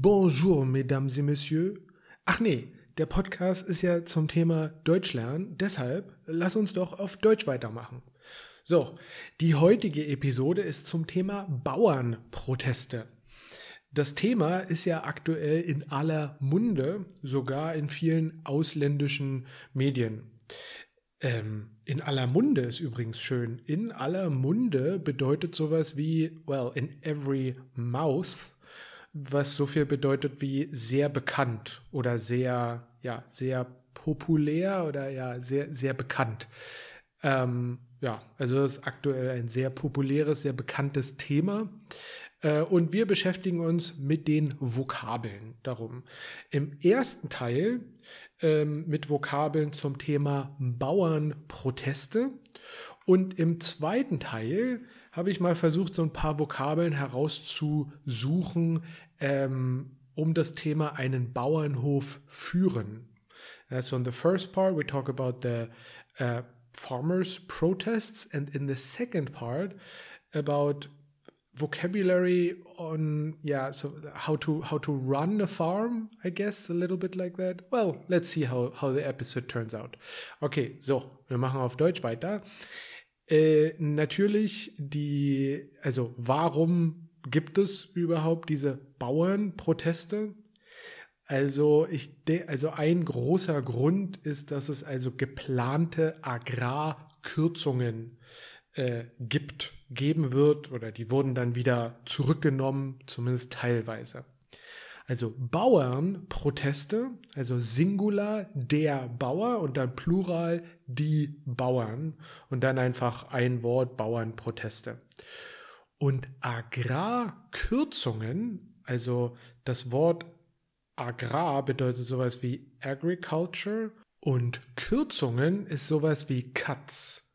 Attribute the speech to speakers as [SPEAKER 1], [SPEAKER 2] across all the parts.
[SPEAKER 1] Bonjour, mesdames et messieurs. Ach nee, der Podcast ist ja zum Thema Deutsch lernen, deshalb lass uns doch auf Deutsch weitermachen. So, die heutige Episode ist zum Thema Bauernproteste. Das Thema ist ja aktuell in aller Munde, sogar in vielen ausländischen Medien. Ähm, in aller Munde ist übrigens schön. In aller Munde bedeutet sowas wie, well, in every mouth was so viel bedeutet wie sehr bekannt oder sehr, ja, sehr populär oder ja, sehr, sehr bekannt. Ähm, ja, also das ist aktuell ein sehr populäres, sehr bekanntes Thema. Äh, und wir beschäftigen uns mit den Vokabeln darum. Im ersten Teil ähm, mit Vokabeln zum Thema Bauernproteste und im zweiten Teil habe ich mal versucht, so ein paar Vokabeln herauszusuchen, ähm, um das Thema einen Bauernhof führen. Uh, so in the first part, we talk about the uh, farmers' protests, and in the second part, about vocabulary on yeah so how to how to run a farm i guess a little bit like that. Well let's see how how the episode turns out. Okay so wir machen auf deutsch weiter äh, natürlich die, also warum gibt es überhaupt diese Bauernproteste? Also ich also ein großer Grund ist, dass es also geplante Agrarkürzungen äh, gibt, geben wird oder die wurden dann wieder zurückgenommen, zumindest teilweise. Also Bauernproteste, also Singular der Bauer und dann Plural die Bauern und dann einfach ein Wort Bauernproteste. Und Agrarkürzungen, also das Wort Agrar bedeutet sowas wie Agriculture und Kürzungen ist sowas wie Cuts.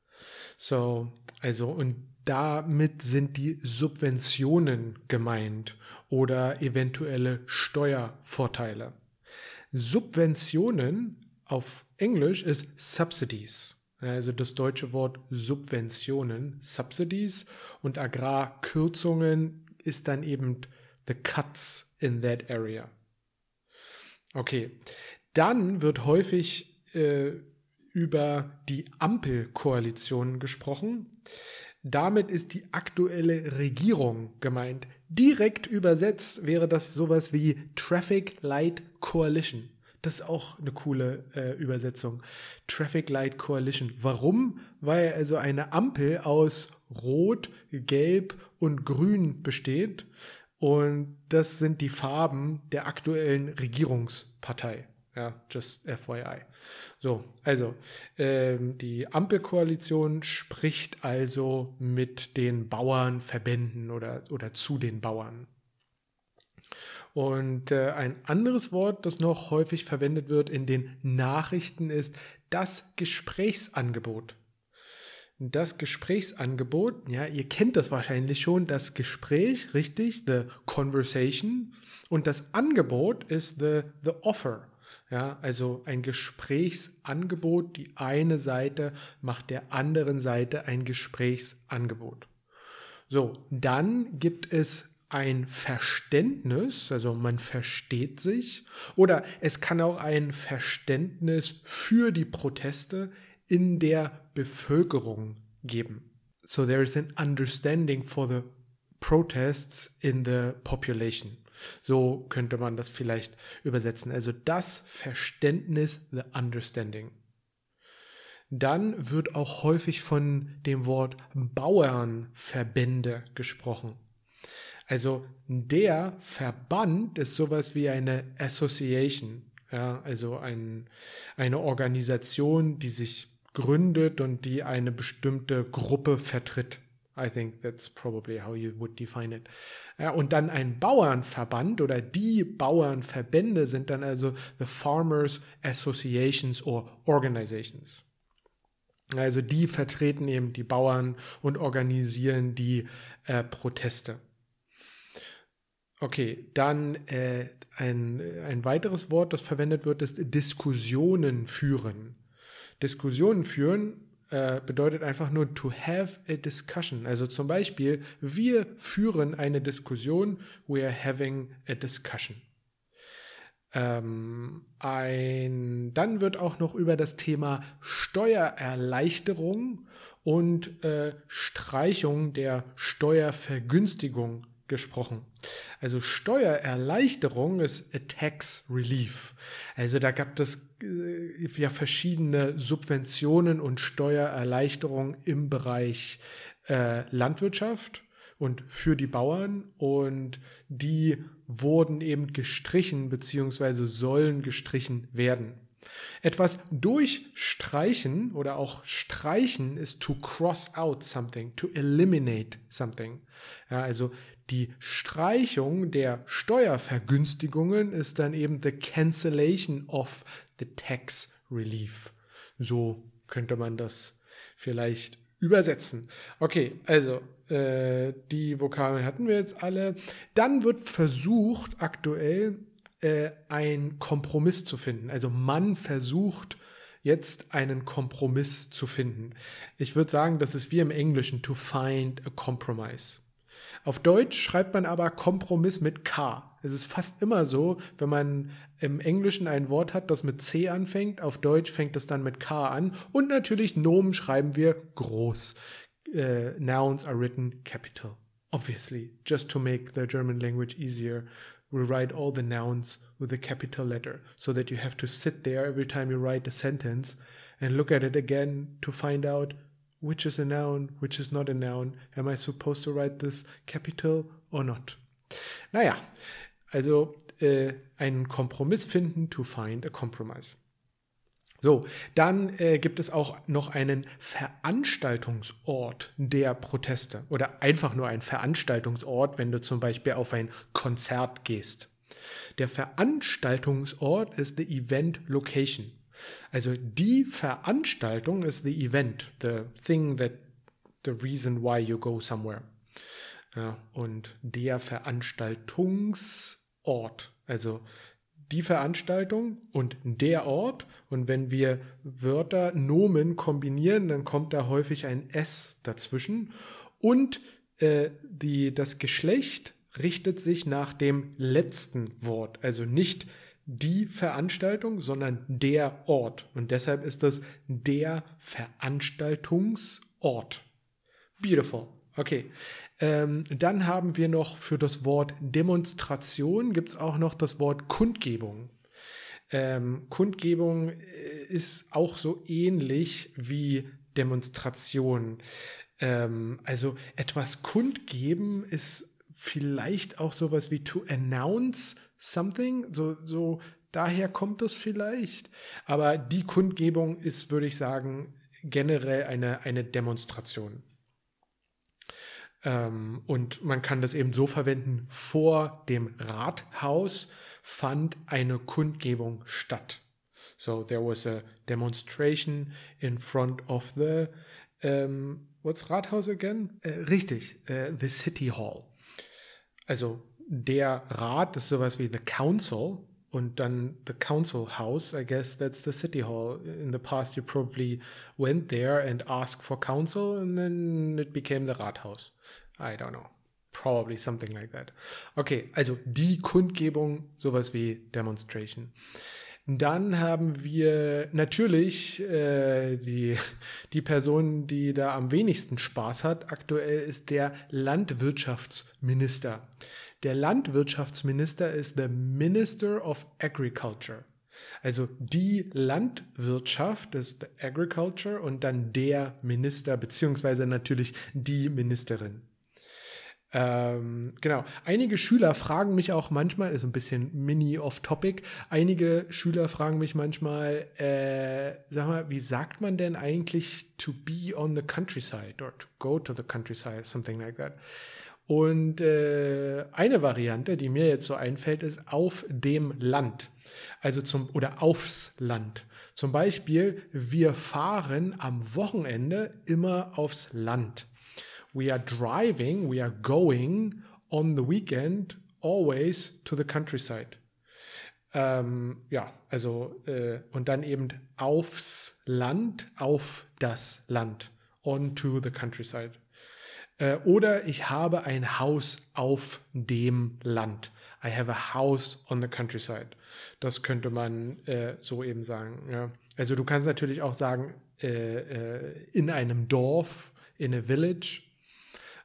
[SPEAKER 1] So, also und damit sind die Subventionen gemeint oder eventuelle Steuervorteile. Subventionen auf Englisch ist Subsidies. Also das deutsche Wort Subventionen, Subsidies und Agrarkürzungen ist dann eben the cuts in that area. Okay, dann wird häufig äh, über die Ampelkoalition gesprochen. Damit ist die aktuelle Regierung gemeint. Direkt übersetzt wäre das sowas wie Traffic Light Coalition. Das ist auch eine coole äh, Übersetzung. Traffic Light Coalition. Warum? Weil also eine Ampel aus Rot, Gelb und Grün besteht. Und das sind die Farben der aktuellen Regierungspartei. Ja, just FYI. So, also ähm, die Ampelkoalition spricht also mit den Bauernverbänden oder, oder zu den Bauern. Und äh, ein anderes Wort, das noch häufig verwendet wird in den Nachrichten, ist das Gesprächsangebot. Das Gesprächsangebot, ja, ihr kennt das wahrscheinlich schon, das Gespräch, richtig, the conversation. Und das Angebot ist the, the offer. Ja, also ein Gesprächsangebot. Die eine Seite macht der anderen Seite ein Gesprächsangebot. So, dann gibt es ein Verständnis, also man versteht sich, oder es kann auch ein Verständnis für die Proteste in der Bevölkerung geben. So there is an understanding for the protests in the population. So könnte man das vielleicht übersetzen. Also das Verständnis, the understanding. Dann wird auch häufig von dem Wort Bauernverbände gesprochen. Also der Verband ist sowas wie eine Association, ja, also ein, eine Organisation, die sich gründet und die eine bestimmte Gruppe vertritt. I think that's probably how you would define it. Ja, und dann ein Bauernverband oder die Bauernverbände sind dann also the Farmers Associations or Organizations. Also die vertreten eben die Bauern und organisieren die äh, Proteste. Okay, dann äh, ein, ein weiteres Wort, das verwendet wird, ist Diskussionen führen. Diskussionen führen äh, bedeutet einfach nur to have a discussion. Also zum Beispiel, wir führen eine Diskussion, we are having a discussion. Ähm, ein, dann wird auch noch über das Thema Steuererleichterung und äh, Streichung der Steuervergünstigung gesprochen. Also Steuererleichterung ist a tax relief. Also da gab es äh, ja verschiedene Subventionen und Steuererleichterungen im Bereich äh, Landwirtschaft und für die Bauern und die wurden eben gestrichen beziehungsweise sollen gestrichen werden. Etwas durchstreichen oder auch streichen ist to cross out something, to eliminate something. Ja, also die Streichung der Steuervergünstigungen ist dann eben the cancellation of the tax relief. So könnte man das vielleicht übersetzen. Okay, also äh, die Vokabeln hatten wir jetzt alle. Dann wird versucht, aktuell äh, einen Kompromiss zu finden. Also man versucht jetzt einen Kompromiss zu finden. Ich würde sagen, das ist wie im Englischen to find a compromise. Auf Deutsch schreibt man aber Kompromiss mit K. Es ist fast immer so, wenn man im Englischen ein Wort hat, das mit C anfängt, auf Deutsch fängt es dann mit K an. Und natürlich Nomen schreiben wir groß. Uh, nouns are written capital. Obviously, just to make the German language easier, we write all the nouns with a capital letter so that you have to sit there every time you write a sentence and look at it again to find out which is a noun, which is not a noun. Am I supposed to write this capital or not? Naja, also äh, einen Kompromiss finden, to find a compromise. So, dann äh, gibt es auch noch einen Veranstaltungsort der Proteste oder einfach nur ein Veranstaltungsort, wenn du zum Beispiel auf ein Konzert gehst. Der Veranstaltungsort ist the event location. Also die Veranstaltung ist the event, the thing that, the reason why you go somewhere. Ja, und der Veranstaltungsort, also die Veranstaltung und der Ort. Und wenn wir Wörter, Nomen kombinieren, dann kommt da häufig ein S dazwischen. Und äh, die, das Geschlecht richtet sich nach dem letzten Wort. Also nicht die Veranstaltung, sondern der Ort. Und deshalb ist das der Veranstaltungsort. Beautiful. Okay. Ähm, dann haben wir noch für das Wort Demonstration gibt es auch noch das Wort Kundgebung. Ähm, Kundgebung äh, ist auch so ähnlich wie Demonstration. Ähm, also etwas kundgeben ist vielleicht auch sowas wie to announce something. So, so daher kommt das vielleicht. Aber die Kundgebung ist, würde ich sagen, generell eine, eine Demonstration. Ähm, und man kann das eben so verwenden, vor dem Rathaus fand eine Kundgebung statt. So there was a demonstration in front of the um, what's Rathaus again? Äh, richtig, äh, the City Hall. Also der Rat ist sowas wie the Council und dann the Council House. I guess that's the City Hall. In the past, you probably went there and asked for council, and then it became the Rathaus. I don't know. Probably something like that. Okay, also die Kundgebung, sowas wie Demonstration. Dann haben wir natürlich äh, die, die Person, die da am wenigsten Spaß hat. Aktuell ist der Landwirtschaftsminister. Der Landwirtschaftsminister ist the Minister of Agriculture. Also die Landwirtschaft ist Agriculture und dann der Minister, beziehungsweise natürlich die Ministerin. Ähm, genau. Einige Schüler fragen mich auch manchmal, ist ein bisschen mini off-topic, einige Schüler fragen mich manchmal, äh, sag mal, wie sagt man denn eigentlich to be on the countryside or to go to the countryside, something like that. Und äh, eine Variante, die mir jetzt so einfällt, ist auf dem Land. Also zum oder aufs Land. Zum Beispiel, wir fahren am Wochenende immer aufs Land we are driving, we are going on the weekend always to the countryside. Ähm, ja, also äh, und dann eben aufs Land, auf das Land, on to the countryside. Äh, oder ich habe ein Haus auf dem Land. I have a house on the countryside. Das könnte man äh, so eben sagen. Ja. Also du kannst natürlich auch sagen, äh, äh, in einem Dorf, in a village,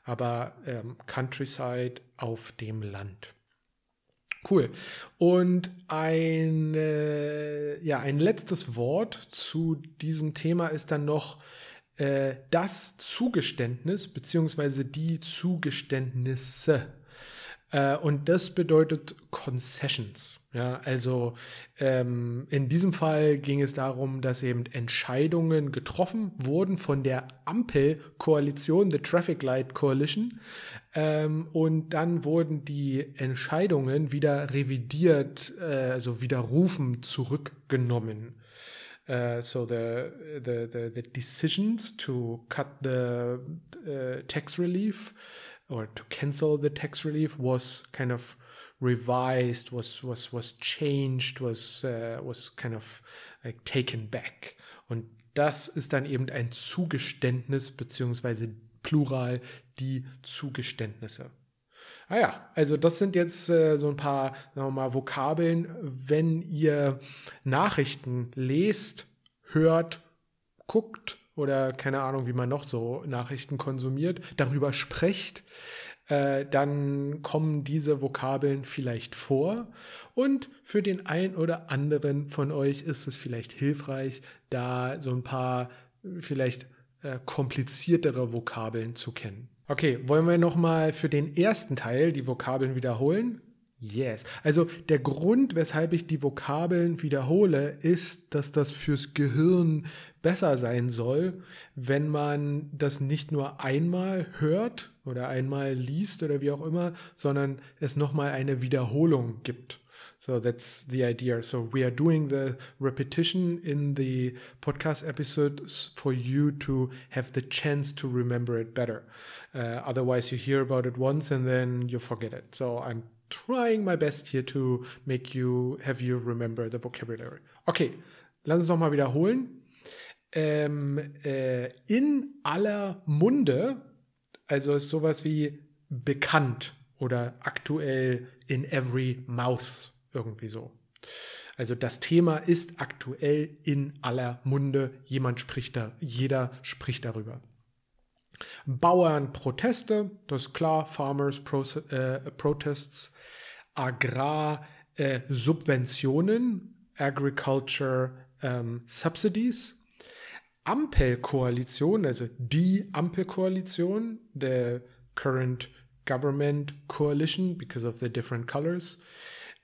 [SPEAKER 1] aber ähm, countryside auf dem Land. Cool. Und ein, äh, ja, ein letztes Wort zu diesem Thema ist dann noch äh, das Zugeständnis beziehungsweise die Zugeständnisse. Äh, und das bedeutet Concessions. Ja, also ähm, in diesem Fall ging es darum, dass eben Entscheidungen getroffen wurden von der Ampelkoalition, the Traffic Light Coalition, ähm, und dann wurden die Entscheidungen wieder revidiert, äh, also widerrufen, zurückgenommen. Uh, so the, the, the the decisions to cut the uh, tax relief or to cancel the tax relief was kind of revised, was was was changed, was uh, was kind of like taken back. Und das ist dann eben ein Zugeständnis beziehungsweise Plural die Zugeständnisse. Ah ja, also das sind jetzt äh, so ein paar, sagen wir mal, Vokabeln. Wenn ihr Nachrichten lest, hört, guckt, oder keine Ahnung, wie man noch so Nachrichten konsumiert, darüber sprecht, äh, dann kommen diese Vokabeln vielleicht vor. Und für den einen oder anderen von euch ist es vielleicht hilfreich, da so ein paar vielleicht äh, kompliziertere Vokabeln zu kennen. Okay, wollen wir nochmal für den ersten Teil die Vokabeln wiederholen? Yes. Also der Grund, weshalb ich die Vokabeln wiederhole, ist, dass das fürs Gehirn besser sein soll, wenn man das nicht nur einmal hört oder einmal liest oder wie auch immer, sondern es nochmal eine Wiederholung gibt. So that's the idea. So we are doing the repetition in the podcast episodes for you to have the chance to remember it better. Uh, otherwise, you hear about it once and then you forget it. So I'm trying my best here to make you have you remember the vocabulary. Okay, lass uns noch mal wiederholen. Ähm, äh, in aller Munde, also ist sowas wie bekannt oder aktuell in every mouth irgendwie so. Also das Thema ist aktuell in aller Munde. Jemand spricht da, jeder spricht darüber. Bauernproteste, das ist klar, Farmers äh, Protests, Agrarsubventionen, äh, Agriculture ähm, Subsidies, Ampelkoalition, also die Ampelkoalition, the current government coalition because of the different colors,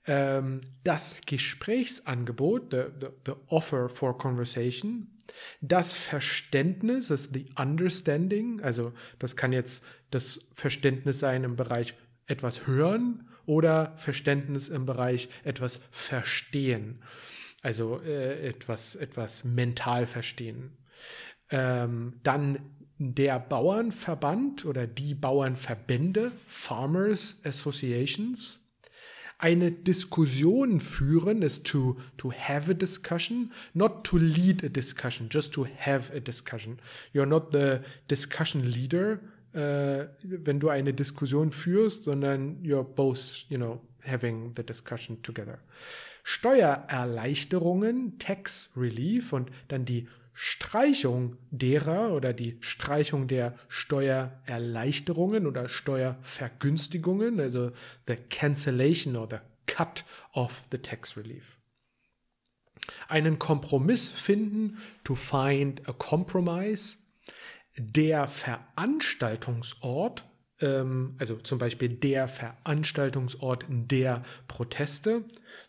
[SPEAKER 1] ähm, das Gesprächsangebot, the, the, the offer for conversation, das Verständnis, das the understanding, also das kann jetzt das Verständnis sein im Bereich etwas hören oder Verständnis im Bereich etwas verstehen, also äh, etwas, etwas mental verstehen. Ähm, dann der Bauernverband oder die Bauernverbände, Farmers Associations, eine Diskussion führen ist to, to have a discussion, not to lead a discussion, just to have a discussion. You're not the discussion leader, äh, wenn du eine Diskussion führst, sondern you're both, you know, having the discussion together. Steuererleichterungen, Tax Relief und dann die Streichung derer oder die Streichung der Steuererleichterungen oder Steuervergünstigungen, also the cancellation or the cut of the tax relief. Einen Kompromiss finden, to find a compromise. Der Veranstaltungsort, ähm, also zum Beispiel der Veranstaltungsort der Proteste,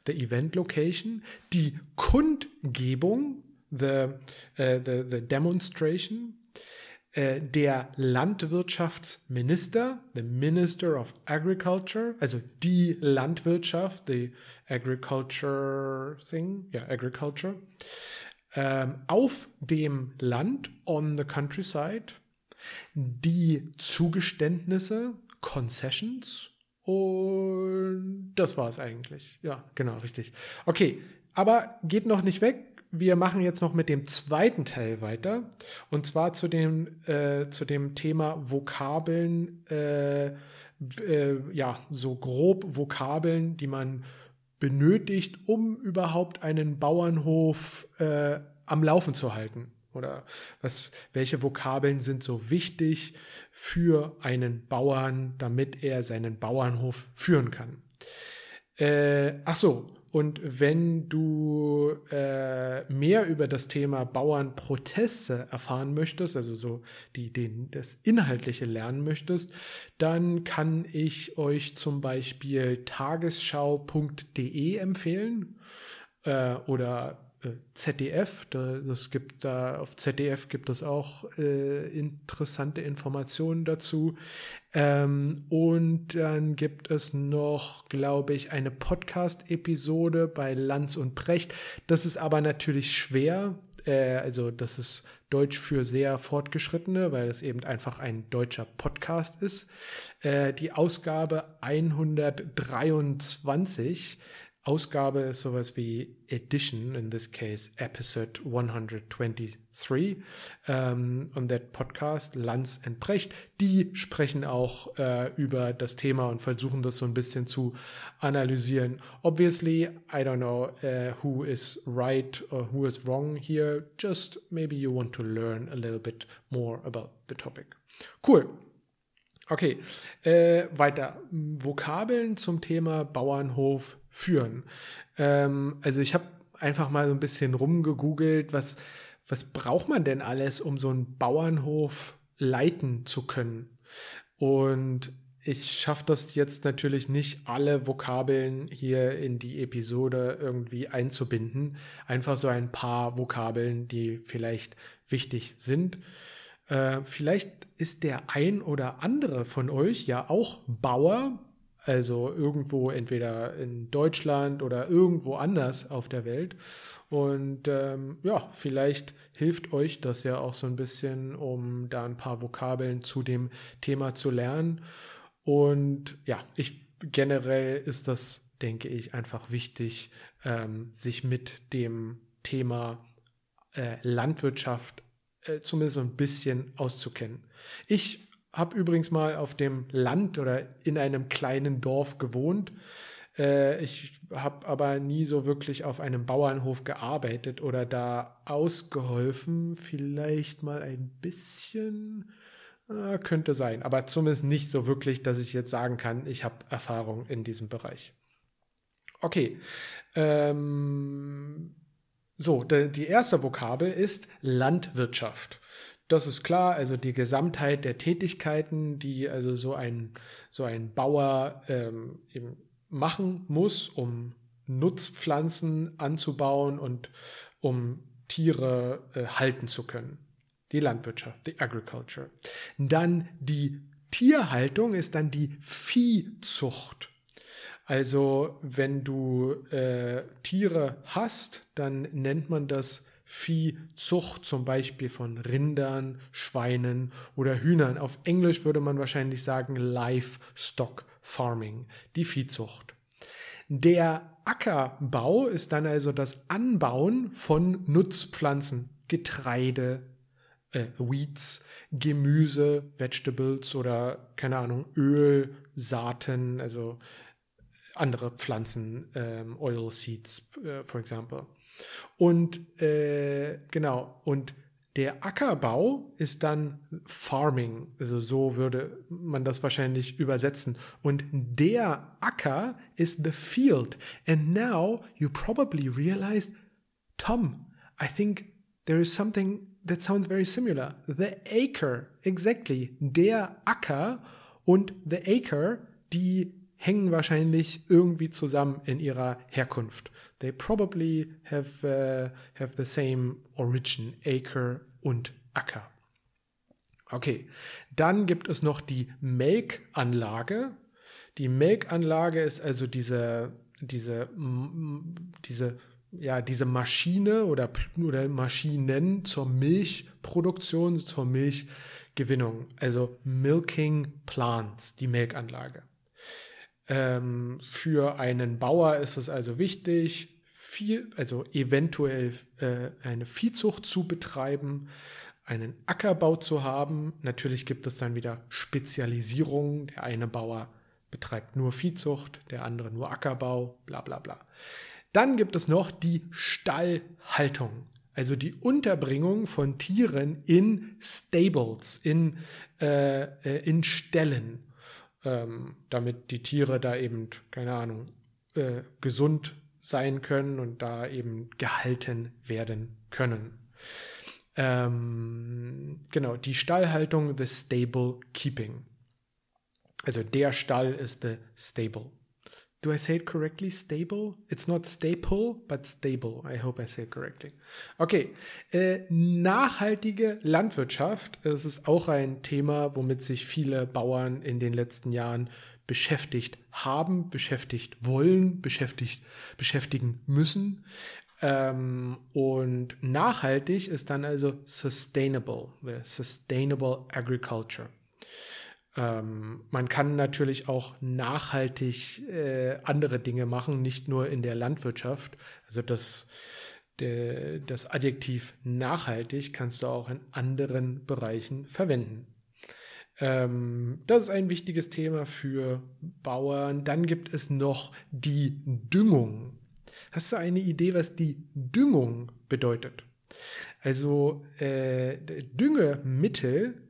[SPEAKER 1] the event location, die Kundgebung, the, uh, the, the demonstration, uh, der Landwirtschaftsminister, the Minister of Agriculture, also die Landwirtschaft, the agriculture thing, ja, agriculture, ähm, auf dem Land, on the countryside, die Zugeständnisse, concessions, und das war es eigentlich. Ja, genau, richtig. Okay, aber geht noch nicht weg wir machen jetzt noch mit dem zweiten Teil weiter. Und zwar zu dem, äh, zu dem Thema Vokabeln, äh, äh, ja, so grob Vokabeln, die man benötigt, um überhaupt einen Bauernhof äh, am Laufen zu halten. Oder was, welche Vokabeln sind so wichtig für einen Bauern, damit er seinen Bauernhof führen kann? Äh, ach so, und wenn du äh, mehr über das Thema Bauernproteste erfahren möchtest, also so die, den, das Inhaltliche lernen möchtest, dann kann ich euch zum Beispiel tagesschau.de empfehlen äh, oder ZDF, da, das gibt da auf ZDF gibt es auch äh, interessante Informationen dazu. Ähm, und dann gibt es noch, glaube ich, eine Podcast-Episode bei Lanz und Precht. Das ist aber natürlich schwer. Äh, also das ist Deutsch für sehr fortgeschrittene, weil es eben einfach ein deutscher Podcast ist. Äh, die Ausgabe 123 Ausgabe ist sowas wie Edition, in this case Episode 123 ähm, und der Podcast Lanz and Brecht, die sprechen auch äh, über das Thema und versuchen das so ein bisschen zu analysieren. Obviously, I don't know uh, who is right or who is wrong here, just maybe you want to learn a little bit more about the topic. Cool. Okay, äh, weiter. Vokabeln zum Thema Bauernhof führen. Ähm, also ich habe einfach mal so ein bisschen rumgegoogelt, was, was braucht man denn alles, um so einen Bauernhof leiten zu können? Und ich schaffe das jetzt natürlich nicht, alle Vokabeln hier in die Episode irgendwie einzubinden. Einfach so ein paar Vokabeln, die vielleicht wichtig sind. Äh, vielleicht ist der ein oder andere von euch ja auch Bauer, also irgendwo entweder in Deutschland oder irgendwo anders auf der Welt. Und ähm, ja, vielleicht hilft euch das ja auch so ein bisschen, um da ein paar Vokabeln zu dem Thema zu lernen. Und ja, ich generell ist das, denke ich, einfach wichtig, ähm, sich mit dem Thema äh, Landwirtschaft äh, zumindest so ein bisschen auszukennen. Ich habe übrigens mal auf dem Land oder in einem kleinen Dorf gewohnt. Äh, ich habe aber nie so wirklich auf einem Bauernhof gearbeitet oder da ausgeholfen. Vielleicht mal ein bisschen. Äh, könnte sein, aber zumindest nicht so wirklich, dass ich jetzt sagen kann, ich habe Erfahrung in diesem Bereich. Okay. Ähm, so, die erste Vokabel ist Landwirtschaft. Das ist klar, also die Gesamtheit der Tätigkeiten, die also so ein, so ein Bauer ähm, eben machen muss, um Nutzpflanzen anzubauen und um Tiere äh, halten zu können. Die Landwirtschaft, die Agriculture. Dann die Tierhaltung ist dann die Viehzucht. Also wenn du äh, Tiere hast, dann nennt man das Viehzucht, zum Beispiel von Rindern, Schweinen oder Hühnern. Auf Englisch würde man wahrscheinlich sagen Livestock Farming, die Viehzucht. Der Ackerbau ist dann also das Anbauen von Nutzpflanzen, Getreide, äh, Weeds, Gemüse, Vegetables oder keine Ahnung, Öl, Saaten, also andere Pflanzen, ähm, Oil Seeds, äh, for example. Und äh, genau, und der Ackerbau ist dann Farming, also so würde man das wahrscheinlich übersetzen. Und der Acker ist the field. And now you probably realized, Tom, I think there is something that sounds very similar. The acre, exactly. Der Acker und the acre, die hängen wahrscheinlich irgendwie zusammen in ihrer Herkunft. They probably have, uh, have the same origin, Acre und Acker. Okay, dann gibt es noch die Melkanlage. Die Melkanlage ist also diese, diese, diese, ja, diese Maschine oder, oder Maschinen zur Milchproduktion, zur Milchgewinnung. Also Milking Plants, die Melkanlage. Ähm, für einen Bauer ist es also wichtig, viel, also eventuell äh, eine Viehzucht zu betreiben, einen Ackerbau zu haben. Natürlich gibt es dann wieder Spezialisierungen. Der eine Bauer betreibt nur Viehzucht, der andere nur Ackerbau, bla bla bla. Dann gibt es noch die Stallhaltung, also die Unterbringung von Tieren in Stables, in, äh, äh, in Ställen, ähm, damit die Tiere da eben, keine Ahnung, äh, gesund sein können und da eben gehalten werden können. Ähm, genau, die Stallhaltung, the stable keeping. Also der Stall ist the stable. Do I say it correctly? Stable? It's not staple, but stable. I hope I say it correctly. Okay. Äh, nachhaltige Landwirtschaft. Das ist auch ein Thema, womit sich viele Bauern in den letzten Jahren beschäftigt haben, beschäftigt wollen, beschäftigt, beschäftigen müssen. Ähm, und nachhaltig ist dann also sustainable, sustainable agriculture. Ähm, man kann natürlich auch nachhaltig äh, andere Dinge machen, nicht nur in der Landwirtschaft. Also das, der, das Adjektiv nachhaltig kannst du auch in anderen Bereichen verwenden. Ähm, das ist ein wichtiges Thema für Bauern. Dann gibt es noch die Düngung. Hast du eine Idee, was die Düngung bedeutet? Also äh, Düngemittel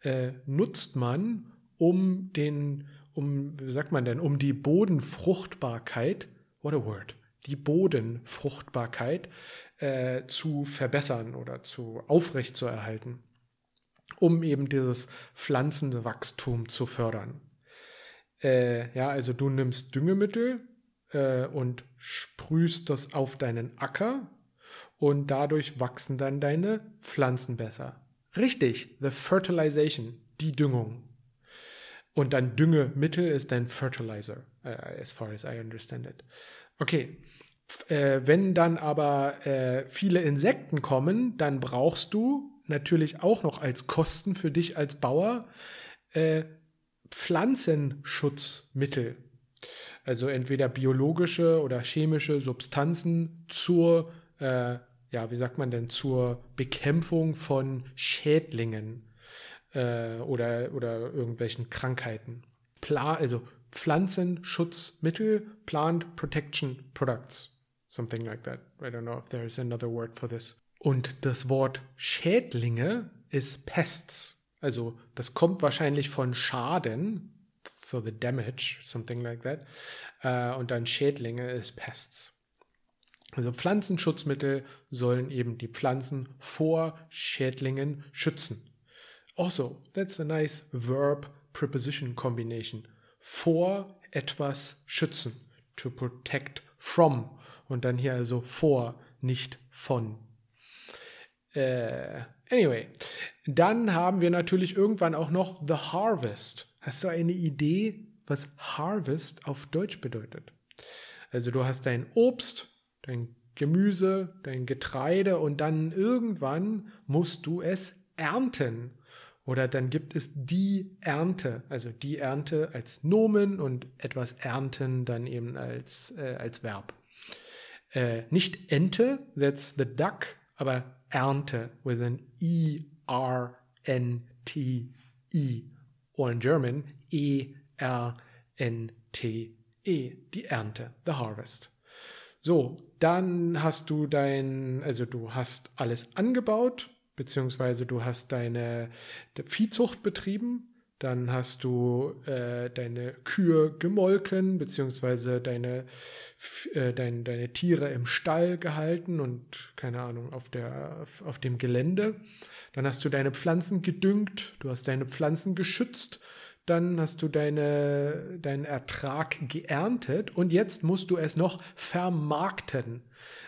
[SPEAKER 1] äh, nutzt man, um den, um, wie sagt man denn, um die Bodenfruchtbarkeit, what a word, die Bodenfruchtbarkeit äh, zu verbessern oder zu aufrechtzuerhalten, um eben dieses Pflanzenwachstum zu fördern. Äh, ja, also du nimmst Düngemittel äh, und sprühst das auf deinen Acker und dadurch wachsen dann deine Pflanzen besser. Richtig, the fertilization, die Düngung. Und dann Düngemittel ist dein Fertilizer, uh, as far as I understand it. Okay. Äh, wenn dann aber äh, viele Insekten kommen, dann brauchst du natürlich auch noch als Kosten für dich als Bauer äh, Pflanzenschutzmittel. Also entweder biologische oder chemische Substanzen zur, äh, ja, wie sagt man denn, zur Bekämpfung von Schädlingen äh, oder, oder irgendwelchen Krankheiten. Pla also Pflanzenschutzmittel, Plant Protection Products. Something like that. I don't know if there is another word for this. Und das Wort Schädlinge ist Pests. Also das kommt wahrscheinlich von Schaden, so the damage, something like that. Uh, und dann Schädlinge ist Pests. Also Pflanzenschutzmittel sollen eben die Pflanzen vor Schädlingen schützen. Also, that's a nice verb preposition combination. Vor etwas schützen. To protect from. Und dann hier also vor, nicht von. Äh, anyway, dann haben wir natürlich irgendwann auch noch The Harvest. Hast du eine Idee, was Harvest auf Deutsch bedeutet? Also du hast dein Obst, dein Gemüse, dein Getreide und dann irgendwann musst du es ernten. Oder dann gibt es die Ernte, also die Ernte als Nomen und etwas ernten dann eben als, äh, als Verb. Äh, nicht Ente, that's the duck, aber Ernte with an E-R-N-T-E. Or in German E-R-N-T-E, die Ernte, the harvest. So, dann hast du dein, also du hast alles angebaut, beziehungsweise du hast deine Viehzucht betrieben, dann hast du äh, deine Kühe gemolken, beziehungsweise deine, äh, dein, deine Tiere im Stall gehalten und, keine Ahnung, auf, der, auf, dem Gelände. Dann hast du deine Pflanzen gedüngt, du hast deine Pflanzen geschützt, dann hast du deine, deinen Ertrag geerntet und jetzt musst du es noch vermarkten.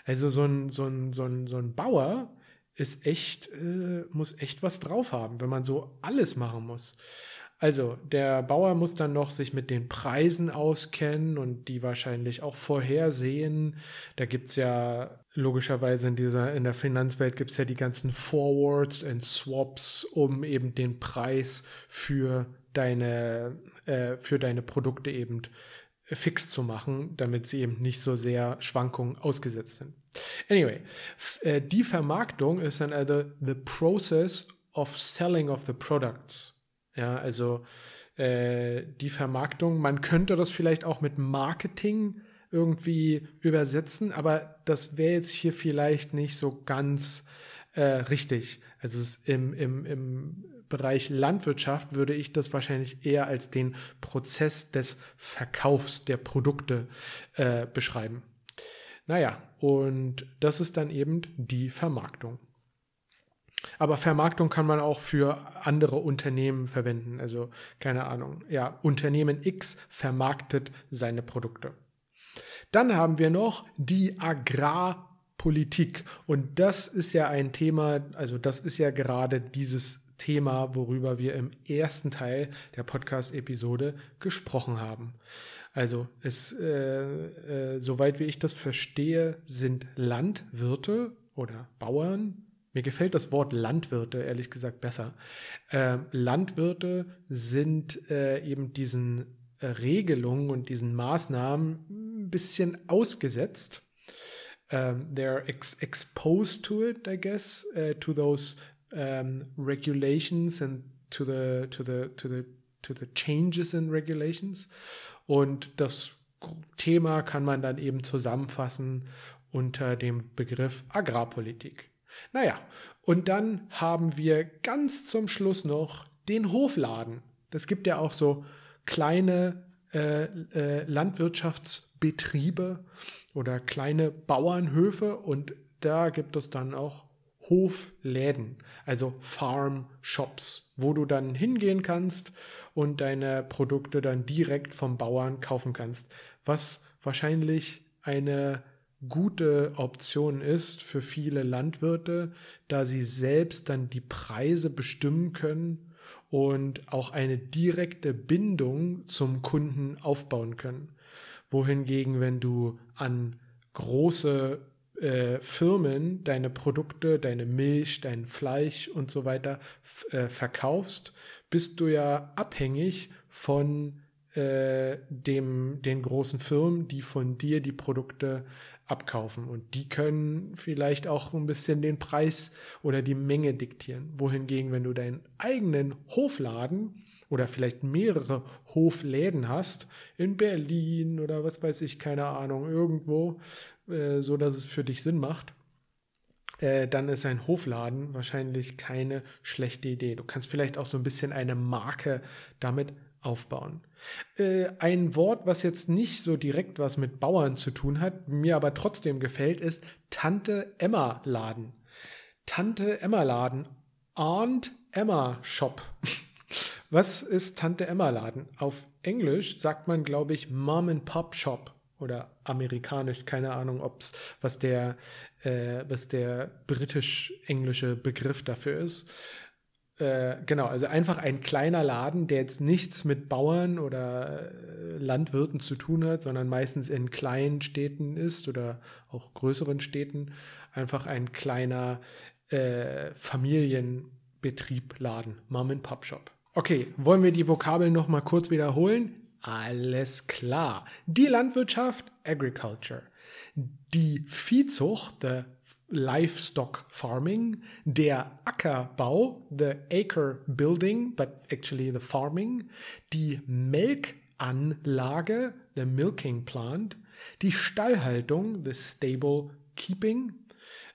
[SPEAKER 1] Also so ein, so ein, so ein, so ein Bauer, ist echt, äh, muss echt was drauf haben, wenn man so alles machen muss. Also, der Bauer muss dann noch sich mit den Preisen auskennen und die wahrscheinlich auch vorhersehen. Da gibt es ja logischerweise in dieser, in der Finanzwelt gibt es ja die ganzen Forwards und Swaps, um eben den Preis für deine, äh, für deine Produkte eben fix zu machen, damit sie eben nicht so sehr Schwankungen ausgesetzt sind. Anyway, äh, die Vermarktung ist dann also the process of selling of the products. Ja, also äh, die Vermarktung, man könnte das vielleicht auch mit Marketing irgendwie übersetzen, aber das wäre jetzt hier vielleicht nicht so ganz äh, richtig. Also im, im, im Bereich Landwirtschaft würde ich das wahrscheinlich eher als den Prozess des Verkaufs der Produkte äh, beschreiben. Naja, und das ist dann eben die Vermarktung. Aber Vermarktung kann man auch für andere Unternehmen verwenden. Also keine Ahnung. Ja, Unternehmen X vermarktet seine Produkte. Dann haben wir noch die Agrarpolitik. Und das ist ja ein Thema, also das ist ja gerade dieses Thema, worüber wir im ersten Teil der Podcast-Episode gesprochen haben. Also es, äh, äh, soweit wie ich das verstehe, sind Landwirte oder Bauern, mir gefällt das Wort Landwirte ehrlich gesagt besser. Äh, Landwirte sind äh, eben diesen äh, Regelungen und diesen Maßnahmen ein bisschen ausgesetzt. Um, they're ex exposed to it, I guess, uh, to those um, regulations and to the to the to the to the changes in regulations. Und das Thema kann man dann eben zusammenfassen unter dem Begriff Agrarpolitik. Naja, und dann haben wir ganz zum Schluss noch den Hofladen. Das gibt ja auch so kleine äh, äh, Landwirtschaftsbetriebe oder kleine Bauernhöfe und da gibt es dann auch Hofläden, also Farm Shops, wo du dann hingehen kannst und deine Produkte dann direkt vom Bauern kaufen kannst, was wahrscheinlich eine gute Option ist für viele Landwirte, da sie selbst dann die Preise bestimmen können und auch eine direkte Bindung zum Kunden aufbauen können. Wohingegen, wenn du an große äh, Firmen deine Produkte, deine Milch, dein Fleisch und so weiter äh, verkaufst, bist du ja abhängig von äh, dem, den großen Firmen, die von dir die Produkte abkaufen. Und die können vielleicht auch ein bisschen den Preis oder die Menge diktieren. Wohingegen, wenn du deinen eigenen Hofladen oder vielleicht mehrere Hofläden hast, in Berlin oder was weiß ich, keine Ahnung, irgendwo, äh, so dass es für dich Sinn macht, äh, dann ist ein Hofladen wahrscheinlich keine schlechte Idee. Du kannst vielleicht auch so ein bisschen eine Marke damit aufbauen. Äh, ein Wort, was jetzt nicht so direkt was mit Bauern zu tun hat, mir aber trotzdem gefällt, ist Tante Emma Laden. Tante Emma Laden. Aunt Emma Shop. Was ist Tante Emma Laden? Auf Englisch sagt man, glaube ich, Mom and Pop Shop oder amerikanisch, keine Ahnung, ob's was der äh, der britisch-englische Begriff dafür ist. Äh, genau, also einfach ein kleiner Laden, der jetzt nichts mit Bauern oder äh, Landwirten zu tun hat, sondern meistens in kleinen Städten ist oder auch größeren Städten. Einfach ein kleiner äh, Familienbetrieb, Laden, Mom-and-Pop-Shop. Okay, wollen wir die Vokabeln nochmal kurz wiederholen? Alles klar. Die Landwirtschaft, Agriculture. Die Viehzucht, the livestock farming, der Ackerbau, the acre building, but actually the farming, die Melkanlage, the milking plant, die Stallhaltung, the stable keeping,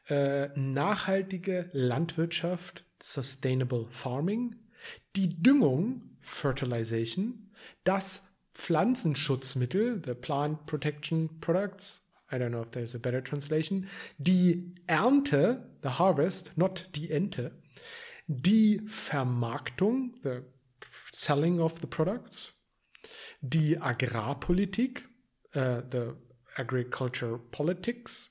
[SPEAKER 1] äh, nachhaltige Landwirtschaft, sustainable farming, die Düngung, fertilization, das Pflanzenschutzmittel, the plant protection products, I don't know if there's a better translation. Die Ernte, the harvest, not die Ente. Die Vermarktung, the selling of the products. Die Agrarpolitik, uh, the agriculture politics.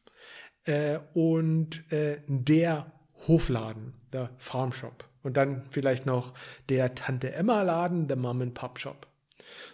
[SPEAKER 1] Uh, und uh, der Hofladen, the farm shop. Und dann vielleicht noch der Tante Emma Laden, the Mom and Pop Shop.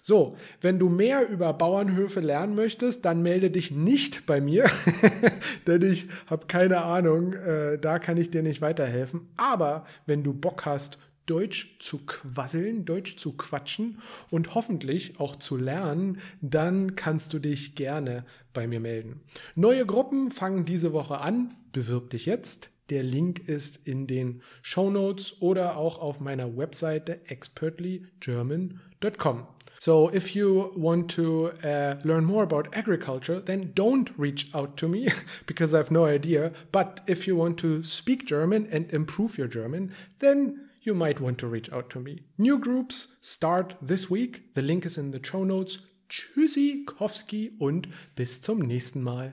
[SPEAKER 1] So, wenn du mehr über Bauernhöfe lernen möchtest, dann melde dich nicht bei mir, denn ich habe keine Ahnung, äh, da kann ich dir nicht weiterhelfen. Aber wenn du Bock hast, Deutsch zu quasseln, Deutsch zu quatschen und hoffentlich auch zu lernen, dann kannst du dich gerne bei mir melden. Neue Gruppen fangen diese Woche an. Bewirb dich jetzt. Der Link ist in den Show Notes oder auch auf meiner Webseite expertlygerman.com. So, if you want to uh, learn more about agriculture, then don't reach out to me because I have no idea. But if you want to speak German and improve your German, then you might want to reach out to me. New groups start this week. The link is in the show notes. Tschüssikowski und bis zum nächsten Mal.